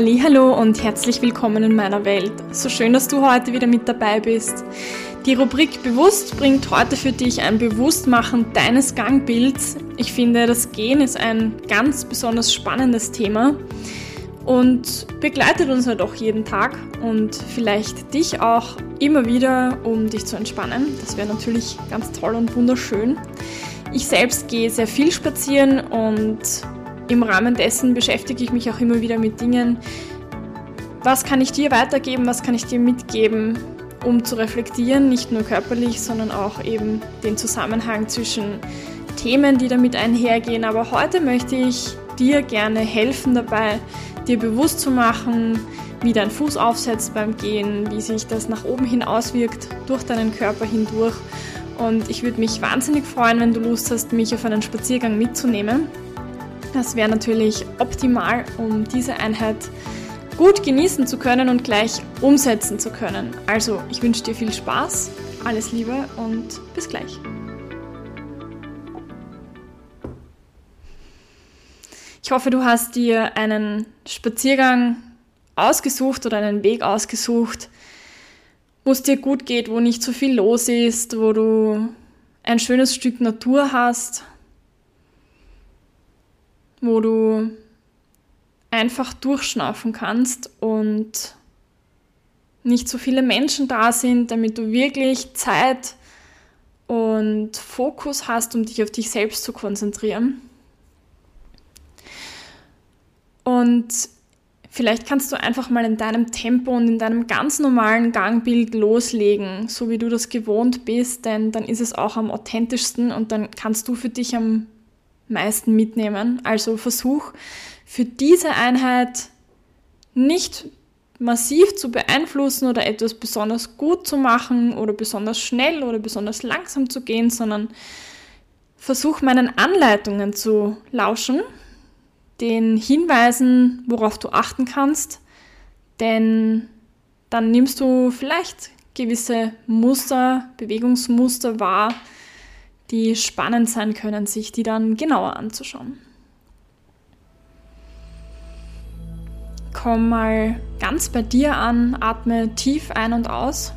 Hallo und herzlich willkommen in meiner Welt. So schön, dass du heute wieder mit dabei bist. Die Rubrik Bewusst bringt heute für dich ein Bewusstmachen deines Gangbilds. Ich finde, das Gehen ist ein ganz besonders spannendes Thema und begleitet uns halt auch jeden Tag und vielleicht dich auch immer wieder, um dich zu entspannen. Das wäre natürlich ganz toll und wunderschön. Ich selbst gehe sehr viel spazieren und im Rahmen dessen beschäftige ich mich auch immer wieder mit Dingen, was kann ich dir weitergeben, was kann ich dir mitgeben, um zu reflektieren, nicht nur körperlich, sondern auch eben den Zusammenhang zwischen Themen, die damit einhergehen. Aber heute möchte ich dir gerne helfen dabei, dir bewusst zu machen, wie dein Fuß aufsetzt beim Gehen, wie sich das nach oben hin auswirkt durch deinen Körper hindurch. Und ich würde mich wahnsinnig freuen, wenn du Lust hast, mich auf einen Spaziergang mitzunehmen. Das wäre natürlich optimal, um diese Einheit gut genießen zu können und gleich umsetzen zu können. Also, ich wünsche dir viel Spaß, alles Liebe und bis gleich. Ich hoffe, du hast dir einen Spaziergang ausgesucht oder einen Weg ausgesucht, wo es dir gut geht, wo nicht so viel los ist, wo du ein schönes Stück Natur hast, wo du einfach durchschnaufen kannst und nicht so viele Menschen da sind, damit du wirklich Zeit und Fokus hast, um dich auf dich selbst zu konzentrieren. Und vielleicht kannst du einfach mal in deinem Tempo und in deinem ganz normalen Gangbild loslegen, so wie du das gewohnt bist, denn dann ist es auch am authentischsten und dann kannst du für dich am meisten mitnehmen. Also versuch für diese Einheit nicht massiv zu beeinflussen oder etwas besonders gut zu machen oder besonders schnell oder besonders langsam zu gehen, sondern versuch meinen Anleitungen zu lauschen, den Hinweisen, worauf du achten kannst, denn dann nimmst du vielleicht gewisse Muster, Bewegungsmuster wahr, die spannend sein können, sich die dann genauer anzuschauen. Komm mal ganz bei dir an, atme tief ein und aus,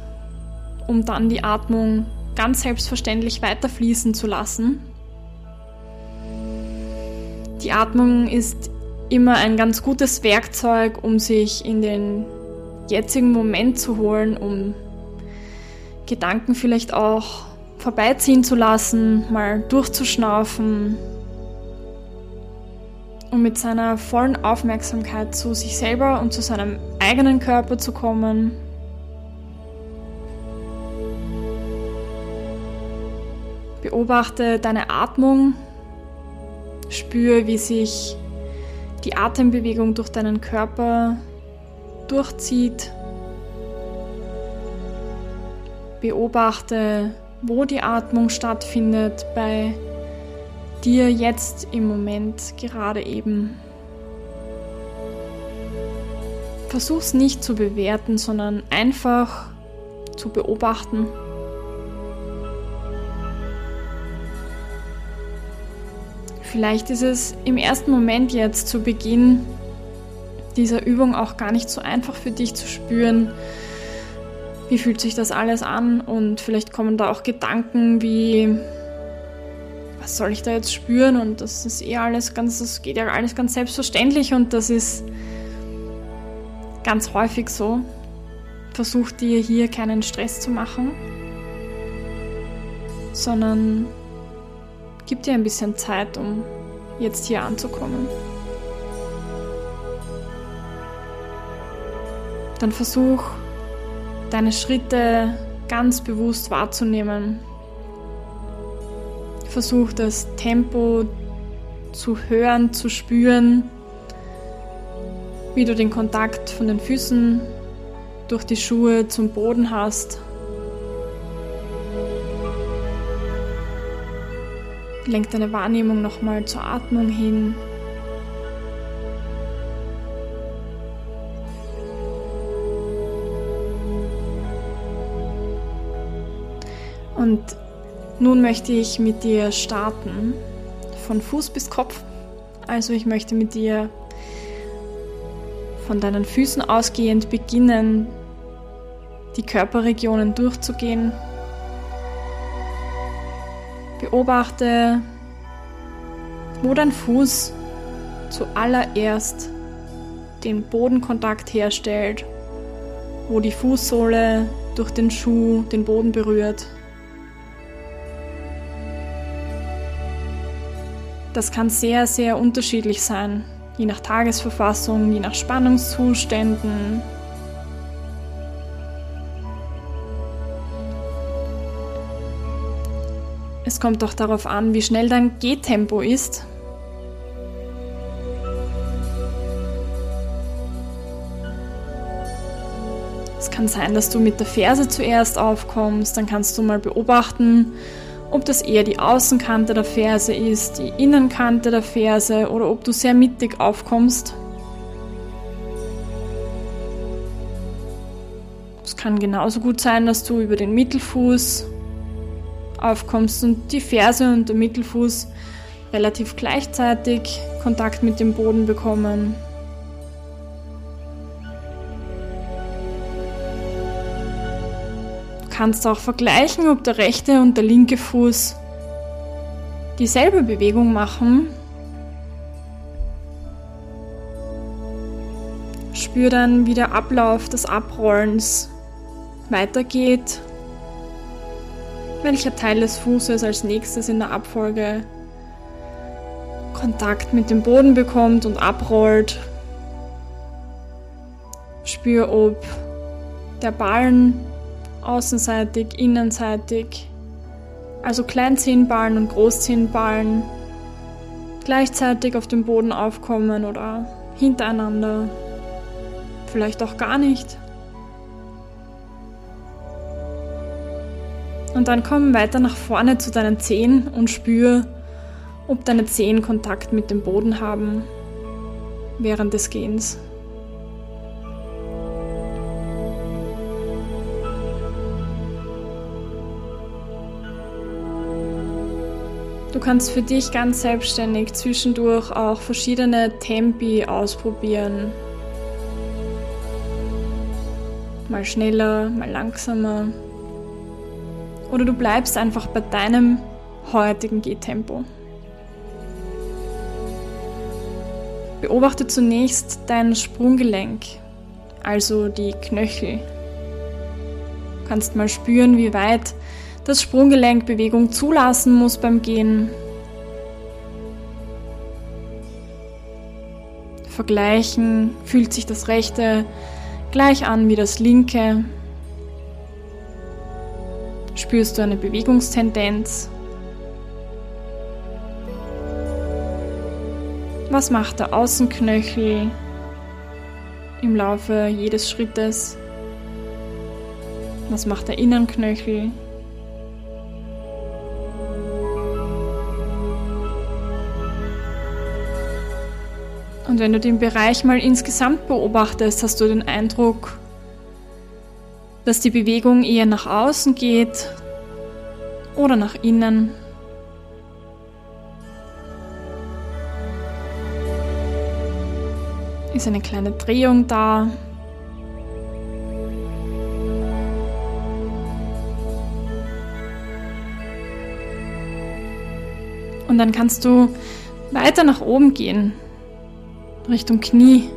um dann die Atmung ganz selbstverständlich weiterfließen zu lassen. Die Atmung ist immer ein ganz gutes Werkzeug, um sich in den jetzigen Moment zu holen, um Gedanken vielleicht auch vorbeiziehen zu lassen, mal durchzuschnaufen und mit seiner vollen Aufmerksamkeit zu sich selber und zu seinem eigenen Körper zu kommen. Beobachte deine Atmung, spüre, wie sich die Atembewegung durch deinen Körper durchzieht. Beobachte wo die Atmung stattfindet bei dir jetzt im Moment gerade eben. Versuch's nicht zu bewerten, sondern einfach zu beobachten. Vielleicht ist es im ersten Moment jetzt zu Beginn dieser Übung auch gar nicht so einfach für dich zu spüren, wie fühlt sich das alles an und vielleicht kommen da auch Gedanken wie, was soll ich da jetzt spüren und das ist eh alles ganz, das geht ja alles ganz selbstverständlich und das ist ganz häufig so. Versuch dir hier keinen Stress zu machen, sondern gib dir ein bisschen Zeit, um jetzt hier anzukommen. Dann versuch deine Schritte ganz bewusst wahrzunehmen. Versuch das Tempo zu hören, zu spüren, wie du den Kontakt von den Füßen durch die Schuhe zum Boden hast. Lenk deine Wahrnehmung nochmal zur Atmung hin. Und nun möchte ich mit dir starten, von Fuß bis Kopf. Also ich möchte mit dir von deinen Füßen ausgehend beginnen, die Körperregionen durchzugehen. Beobachte, wo dein Fuß zuallererst den Bodenkontakt herstellt, wo die Fußsohle durch den Schuh den Boden berührt. Das kann sehr, sehr unterschiedlich sein, je nach Tagesverfassung, je nach Spannungszuständen. Es kommt auch darauf an, wie schnell dein Gehtempo ist. Es kann sein, dass du mit der Ferse zuerst aufkommst, dann kannst du mal beobachten, ob das eher die Außenkante der Ferse ist, die Innenkante der Ferse oder ob du sehr mittig aufkommst. Es kann genauso gut sein, dass du über den Mittelfuß aufkommst und die Ferse und der Mittelfuß relativ gleichzeitig Kontakt mit dem Boden bekommen. Kannst auch vergleichen, ob der rechte und der linke Fuß dieselbe Bewegung machen. Spür dann, wie der Ablauf des Abrollens weitergeht, welcher Teil des Fußes als nächstes in der Abfolge Kontakt mit dem Boden bekommt und abrollt. Spür, ob der Ballen außenseitig, innenseitig, also Kleinzehenballen und Großzehenballen gleichzeitig auf dem Boden aufkommen oder hintereinander, vielleicht auch gar nicht. Und dann komm weiter nach vorne zu deinen Zehen und spür, ob deine Zehen Kontakt mit dem Boden haben während des Gehens. Du kannst für dich ganz selbstständig zwischendurch auch verschiedene Tempi ausprobieren. Mal schneller, mal langsamer. Oder du bleibst einfach bei deinem heutigen Gehtempo. Beobachte zunächst dein Sprunggelenk, also die Knöchel. Du kannst mal spüren, wie weit das Sprunggelenk Bewegung zulassen muss beim Gehen. Vergleichen, fühlt sich das rechte gleich an wie das linke? Spürst du eine Bewegungstendenz? Was macht der Außenknöchel im Laufe jedes Schrittes? Was macht der Innenknöchel? Wenn du den Bereich mal insgesamt beobachtest, hast du den Eindruck, dass die Bewegung eher nach außen geht oder nach innen. Ist eine kleine Drehung da? Und dann kannst du weiter nach oben gehen. Richtung Knie.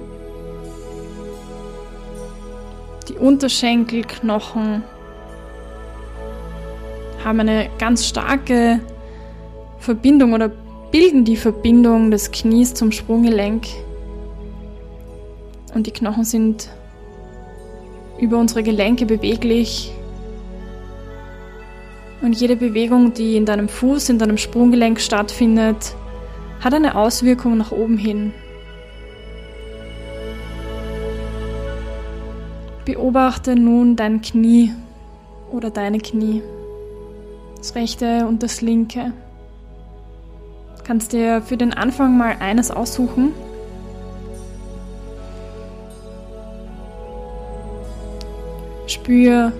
Die Unterschenkelknochen haben eine ganz starke Verbindung oder bilden die Verbindung des Knies zum Sprunggelenk. Und die Knochen sind über unsere Gelenke beweglich. Und jede Bewegung, die in deinem Fuß, in deinem Sprunggelenk stattfindet, hat eine Auswirkung nach oben hin. Beobachte nun dein Knie oder deine Knie, das rechte und das linke. Du kannst dir für den Anfang mal eines aussuchen. Spür,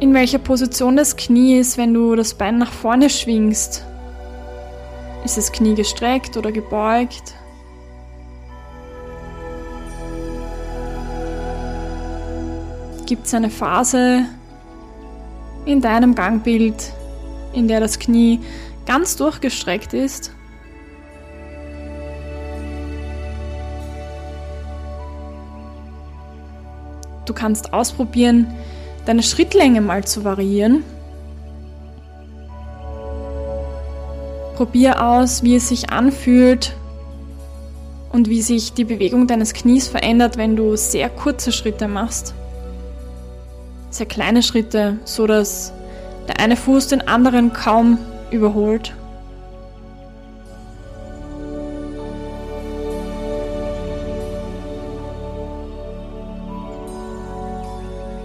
in welcher Position das Knie ist, wenn du das Bein nach vorne schwingst. Ist das Knie gestreckt oder gebeugt? Gibt es eine Phase in deinem Gangbild, in der das Knie ganz durchgestreckt ist. Du kannst ausprobieren, deine Schrittlänge mal zu variieren. Probier aus, wie es sich anfühlt und wie sich die Bewegung deines Knies verändert, wenn du sehr kurze Schritte machst. Sehr kleine Schritte, so dass der eine Fuß den anderen kaum überholt.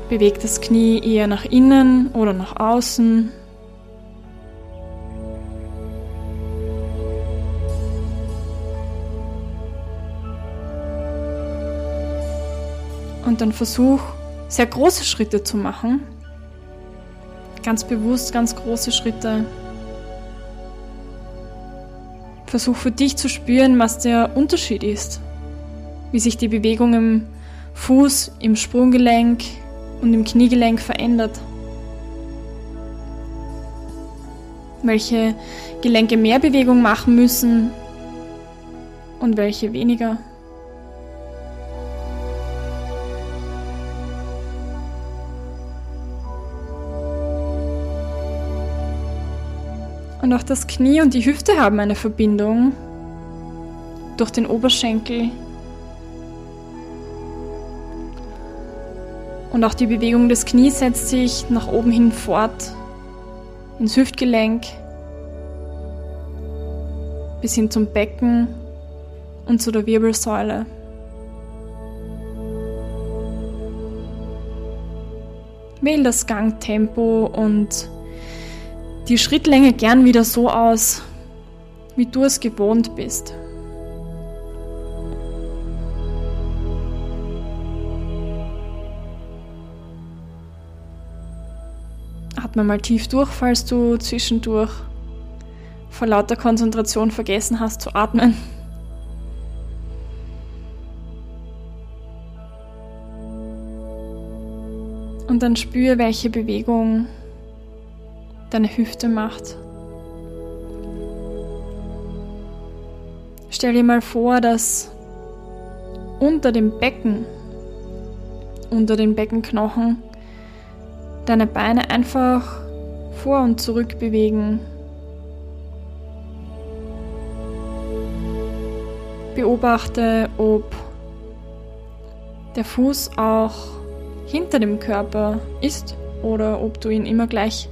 Bewegt das Knie eher nach innen oder nach außen. Und dann versuch, sehr große Schritte zu machen. Ganz bewusst ganz große Schritte. Versuch für dich zu spüren, was der Unterschied ist. Wie sich die Bewegung im Fuß, im Sprunggelenk, und im Kniegelenk verändert. Welche Gelenke mehr Bewegung machen müssen und welche weniger. Und auch das Knie und die Hüfte haben eine Verbindung. Durch den Oberschenkel. Und auch die Bewegung des Knies setzt sich nach oben hin fort, ins Hüftgelenk, bis hin zum Becken und zu der Wirbelsäule. Wähl das Gangtempo und die Schrittlänge gern wieder so aus, wie du es gewohnt bist. Atme mal tief durch, falls du zwischendurch vor lauter Konzentration vergessen hast zu atmen. Und dann spüre, welche Bewegung deine Hüfte macht. Stell dir mal vor, dass unter dem Becken, unter den Beckenknochen, deine Beine einfach vor und zurück bewegen. Beobachte, ob der Fuß auch hinter dem Körper ist oder ob du ihn immer gleich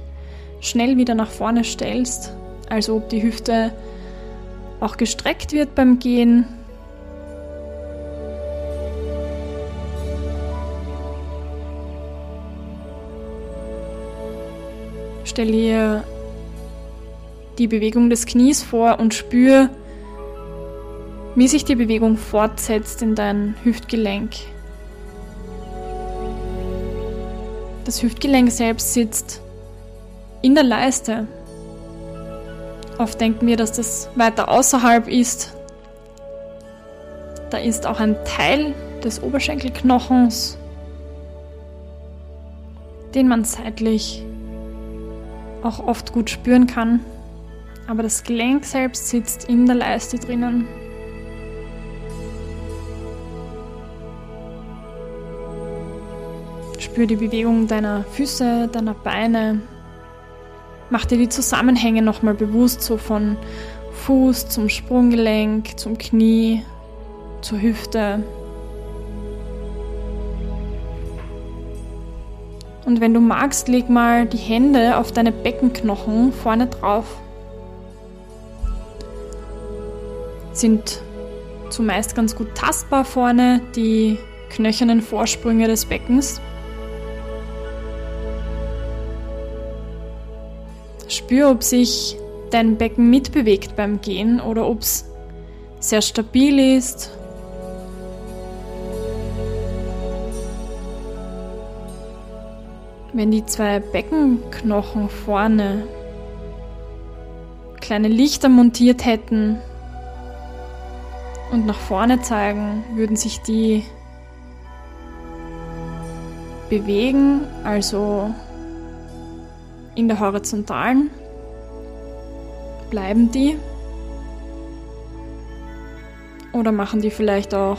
schnell wieder nach vorne stellst, also ob die Hüfte auch gestreckt wird beim Gehen Stell dir die Bewegung des Knies vor und spür, wie sich die Bewegung fortsetzt in dein Hüftgelenk. Das Hüftgelenk selbst sitzt in der Leiste. Oft denken wir, dass das weiter außerhalb ist. Da ist auch ein Teil des Oberschenkelknochens, den man seitlich auch oft gut spüren kann. Aber das Gelenk selbst sitzt in der Leiste drinnen. Spür die Bewegung deiner Füße, deiner Beine. Mach dir die Zusammenhänge nochmal bewusst, so von Fuß zum Sprunggelenk, zum Knie, zur Hüfte, Und wenn du magst, leg mal die Hände auf deine Beckenknochen vorne drauf. Sind zumeist ganz gut tastbar vorne die knöchernen Vorsprünge des Beckens. Spür, ob sich dein Becken mitbewegt beim Gehen oder ob es sehr stabil ist. Wenn die zwei Beckenknochen vorne kleine Lichter montiert hätten und nach vorne zeigen, würden sich die bewegen, also in der horizontalen, bleiben die oder machen die vielleicht auch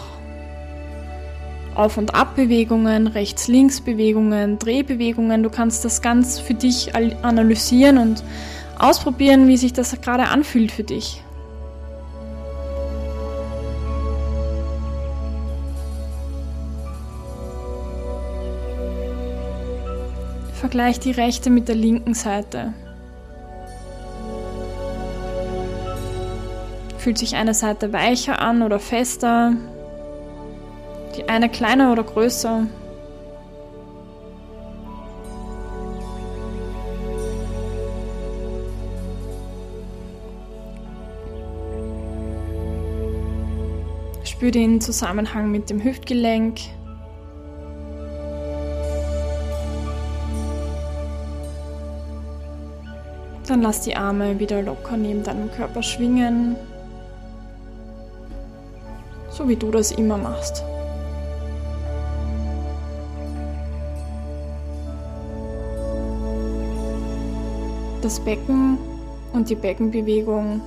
Auf- und Abbewegungen, Rechts-Links-Bewegungen, Drehbewegungen. Du kannst das ganz für dich analysieren und ausprobieren, wie sich das gerade anfühlt für dich. Vergleich die rechte mit der linken Seite. Fühlt sich eine Seite weicher an oder fester? Die eine kleiner oder größer? Spür den Zusammenhang mit dem Hüftgelenk. Dann lass die Arme wieder locker neben deinem Körper schwingen so wie du das immer machst. Das Becken und die Beckenbewegung,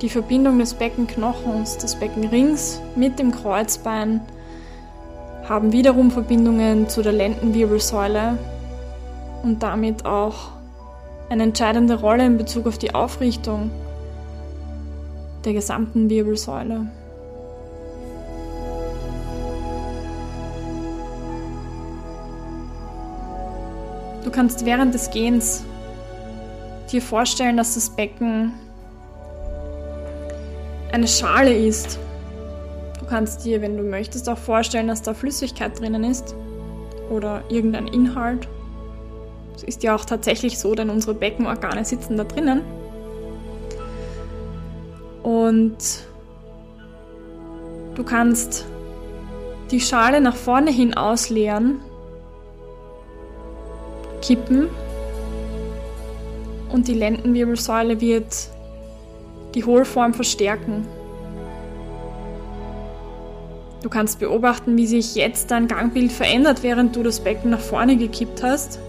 die Verbindung des Beckenknochens, des Beckenrings mit dem Kreuzbein haben wiederum Verbindungen zu der Lendenwirbelsäule und damit auch eine entscheidende Rolle in Bezug auf die Aufrichtung der gesamten Wirbelsäule. Du kannst während des Gehens dir vorstellen, dass das Becken eine Schale ist. Du kannst dir, wenn du möchtest, auch vorstellen, dass da Flüssigkeit drinnen ist oder irgendein Inhalt. Es ist ja auch tatsächlich so, denn unsere Beckenorgane sitzen da drinnen. Und du kannst die Schale nach vorne hin ausleeren kippen und die Lendenwirbelsäule wird die Hohlform verstärken. Du kannst beobachten, wie sich jetzt dein Gangbild verändert, während du das Becken nach vorne gekippt hast.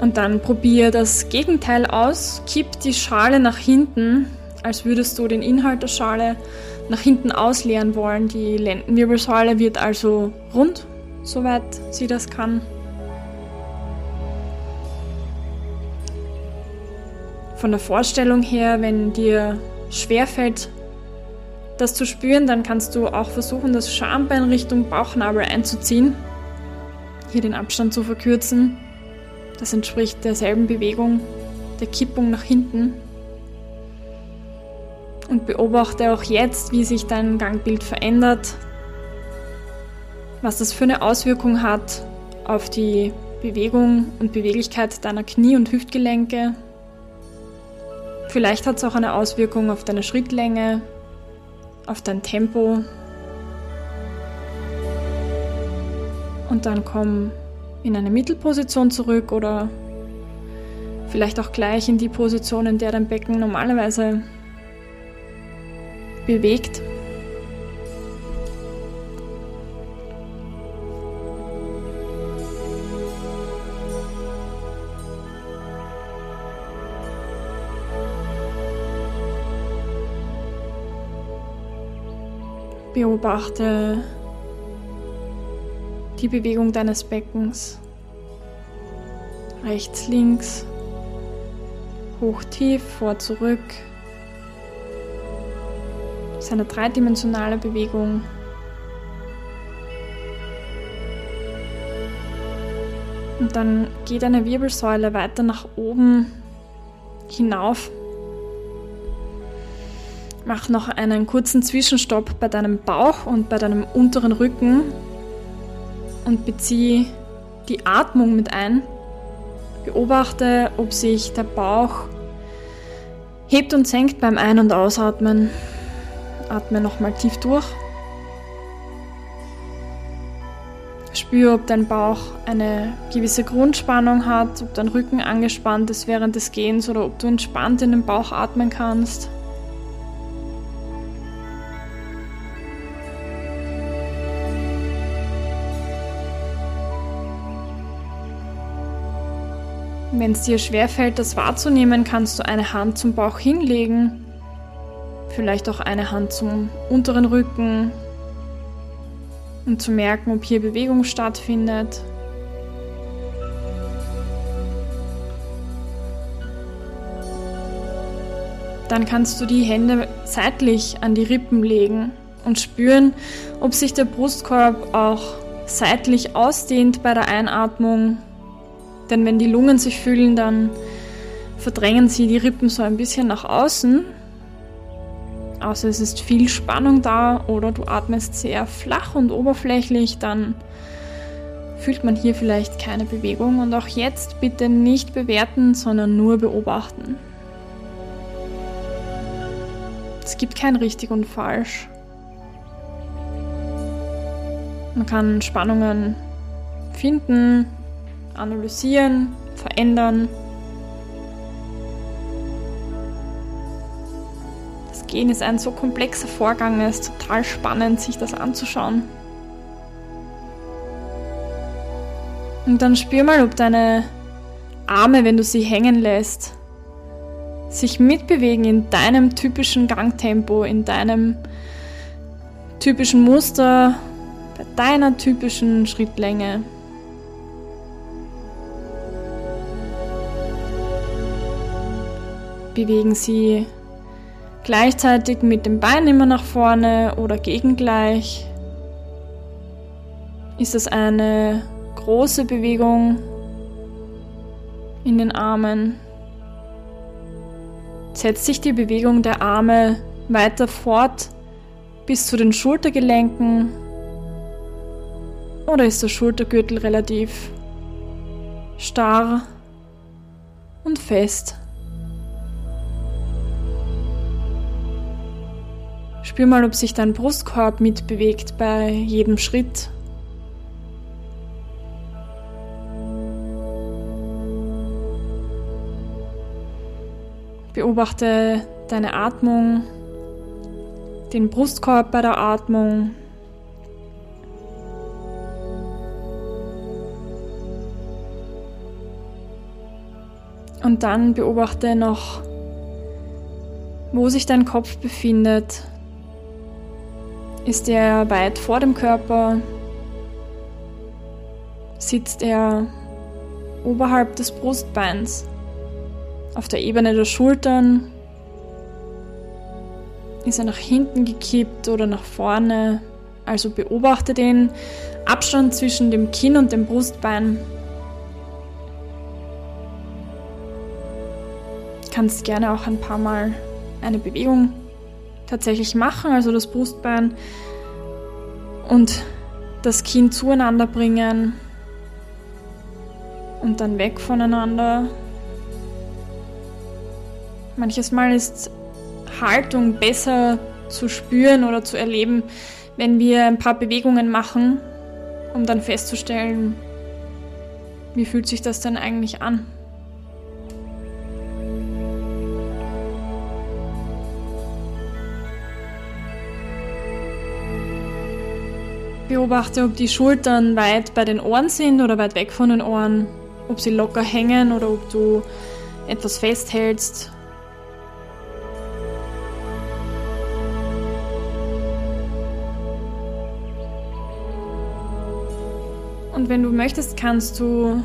Und dann probier das Gegenteil aus. Kipp die Schale nach hinten, als würdest du den Inhalt der Schale nach hinten ausleeren wollen. Die Lendenwirbelsäule wird also rund soweit sie das kann. Von der Vorstellung her, wenn dir schwerfällt, das zu spüren, dann kannst du auch versuchen, das Schambein Richtung Bauchnabel einzuziehen. Hier den Abstand zu verkürzen. Das entspricht derselben Bewegung, der Kippung nach hinten. Und beobachte auch jetzt, wie sich dein Gangbild verändert, was das für eine Auswirkung hat auf die Bewegung und Beweglichkeit deiner Knie- und Hüftgelenke. Vielleicht hat es auch eine Auswirkung auf deine Schrittlänge, auf dein Tempo. Und dann komm in eine Mittelposition zurück oder vielleicht auch gleich in die Position, in der dein Becken normalerweise bewegt. Beobachte die Bewegung deines Beckens. Rechts, links, hoch, tief, vor, zurück. Das ist eine dreidimensionale Bewegung. Und dann geht eine Wirbelsäule weiter nach oben hinauf Mach noch einen kurzen Zwischenstopp bei deinem Bauch und bei deinem unteren Rücken und beziehe die Atmung mit ein. Beobachte, ob sich der Bauch hebt und senkt beim Ein- und Ausatmen. Atme nochmal tief durch. Spür, ob dein Bauch eine gewisse Grundspannung hat, ob dein Rücken angespannt ist während des Gehens oder ob du entspannt in den Bauch atmen kannst. Wenn es dir schwerfällt, das wahrzunehmen, kannst du eine Hand zum Bauch hinlegen, vielleicht auch eine Hand zum unteren Rücken, um zu merken, ob hier Bewegung stattfindet. Dann kannst du die Hände seitlich an die Rippen legen und spüren, ob sich der Brustkorb auch seitlich ausdehnt bei der Einatmung. Denn wenn die Lungen sich füllen, dann verdrängen sie die Rippen so ein bisschen nach außen. Außer es ist viel Spannung da oder du atmest sehr flach und oberflächlich, dann fühlt man hier vielleicht keine Bewegung. Und auch jetzt bitte nicht bewerten, sondern nur beobachten. Es gibt kein richtig und falsch. Man kann Spannungen finden, analysieren, verändern. Das Gehen ist ein so komplexer Vorgang, es ist total spannend, sich das anzuschauen. Und dann spür mal, ob deine Arme, wenn du sie hängen lässt, sich mitbewegen in deinem typischen Gangtempo, in deinem typischen Muster, bei deiner typischen Schrittlänge. Bewegen sie gleichzeitig mit dem Bein immer nach vorne oder gegengleich? Ist es eine große Bewegung in den Armen? setzt sich die Bewegung der Arme weiter fort bis zu den Schultergelenken oder ist der Schultergürtel relativ starr und fest? Spür mal, ob sich dein Brustkorb mitbewegt bei jedem Schritt. Beobachte deine Atmung, den Brustkorb bei der Atmung. Und dann beobachte noch, wo sich dein Kopf befindet. Ist er weit vor dem Körper? Sitzt er oberhalb des Brustbeins? auf der Ebene der Schultern. Ist er nach hinten gekippt oder nach vorne? Also beobachte den Abstand zwischen dem Kinn und dem Brustbein. Kannst gerne auch ein paar Mal eine Bewegung tatsächlich machen, also das Brustbein und das Kinn zueinander bringen und dann weg voneinander Manches Mal ist Haltung besser zu spüren oder zu erleben, wenn wir ein paar Bewegungen machen, um dann festzustellen, wie fühlt sich das denn eigentlich an. Beobachte, ob die Schultern weit bei den Ohren sind oder weit weg von den Ohren, ob sie locker hängen oder ob du etwas festhältst. Und wenn du möchtest, kannst du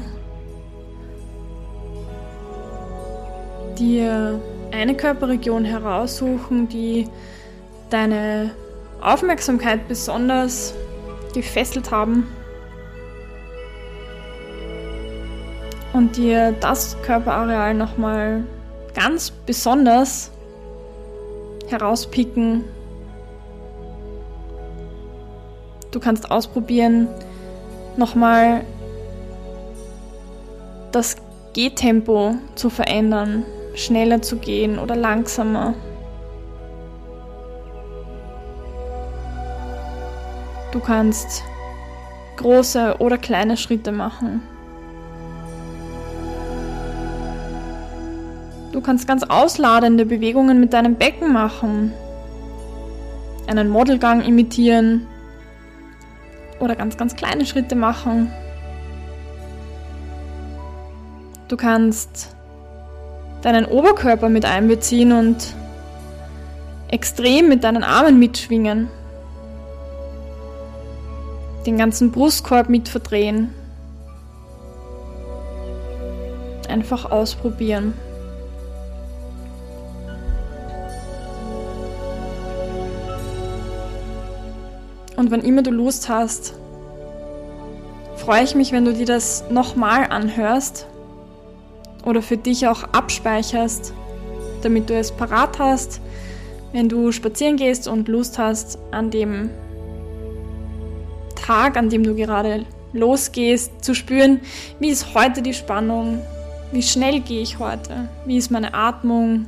dir eine Körperregion heraussuchen, die deine Aufmerksamkeit besonders gefesselt haben und dir das Körperareal nochmal ganz besonders herauspicken. Du kannst ausprobieren, nochmal das Gehtempo zu verändern, schneller zu gehen oder langsamer. Du kannst große oder kleine Schritte machen. Du kannst ganz ausladende Bewegungen mit deinem Becken machen, einen Modelgang imitieren oder ganz, ganz kleine Schritte machen. Du kannst deinen Oberkörper mit einbeziehen und extrem mit deinen Armen mitschwingen. Den ganzen Brustkorb mit verdrehen. Einfach ausprobieren. Und wann immer du Lust hast, freue ich mich, wenn du dir das nochmal anhörst oder für dich auch abspeicherst, damit du es parat hast, wenn du spazieren gehst und Lust hast, an dem Tag, an dem du gerade losgehst, zu spüren, wie ist heute die Spannung, wie schnell gehe ich heute, wie ist meine Atmung,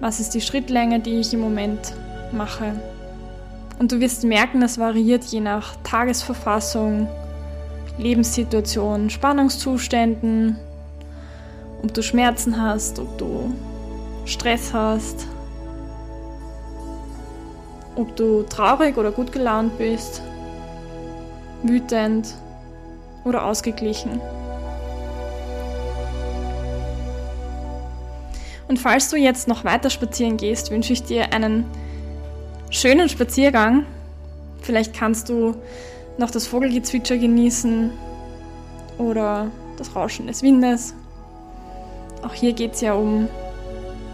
was ist die Schrittlänge, die ich im Moment mache. Und du wirst merken, es variiert je nach Tagesverfassung, Lebenssituation, Spannungszuständen, ob du Schmerzen hast, ob du Stress hast, ob du traurig oder gut gelaunt bist, wütend oder ausgeglichen. Und falls du jetzt noch weiter spazieren gehst, wünsche ich dir einen schönen Spaziergang. Vielleicht kannst du noch das Vogelgezwitscher genießen oder das Rauschen des Windes. Auch hier geht es ja um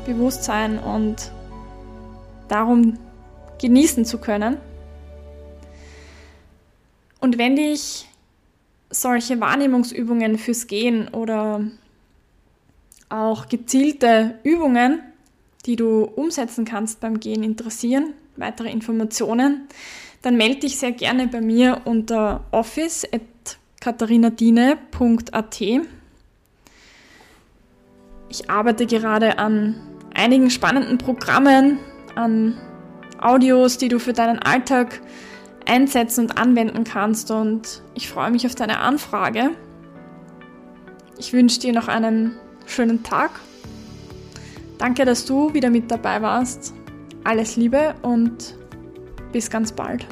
Bewusstsein und darum genießen zu können. Und wenn dich solche Wahrnehmungsübungen fürs Gehen oder auch gezielte Übungen, die du umsetzen kannst beim Gehen, interessieren, weitere Informationen, dann melde dich sehr gerne bei mir unter office.katharinadine.at. Ich arbeite gerade an einigen spannenden Programmen, an Audios, die du für deinen Alltag einsetzen und anwenden kannst und ich freue mich auf deine Anfrage. Ich wünsche dir noch einen schönen Tag. Danke, dass du wieder mit dabei warst alles Liebe und bis ganz bald.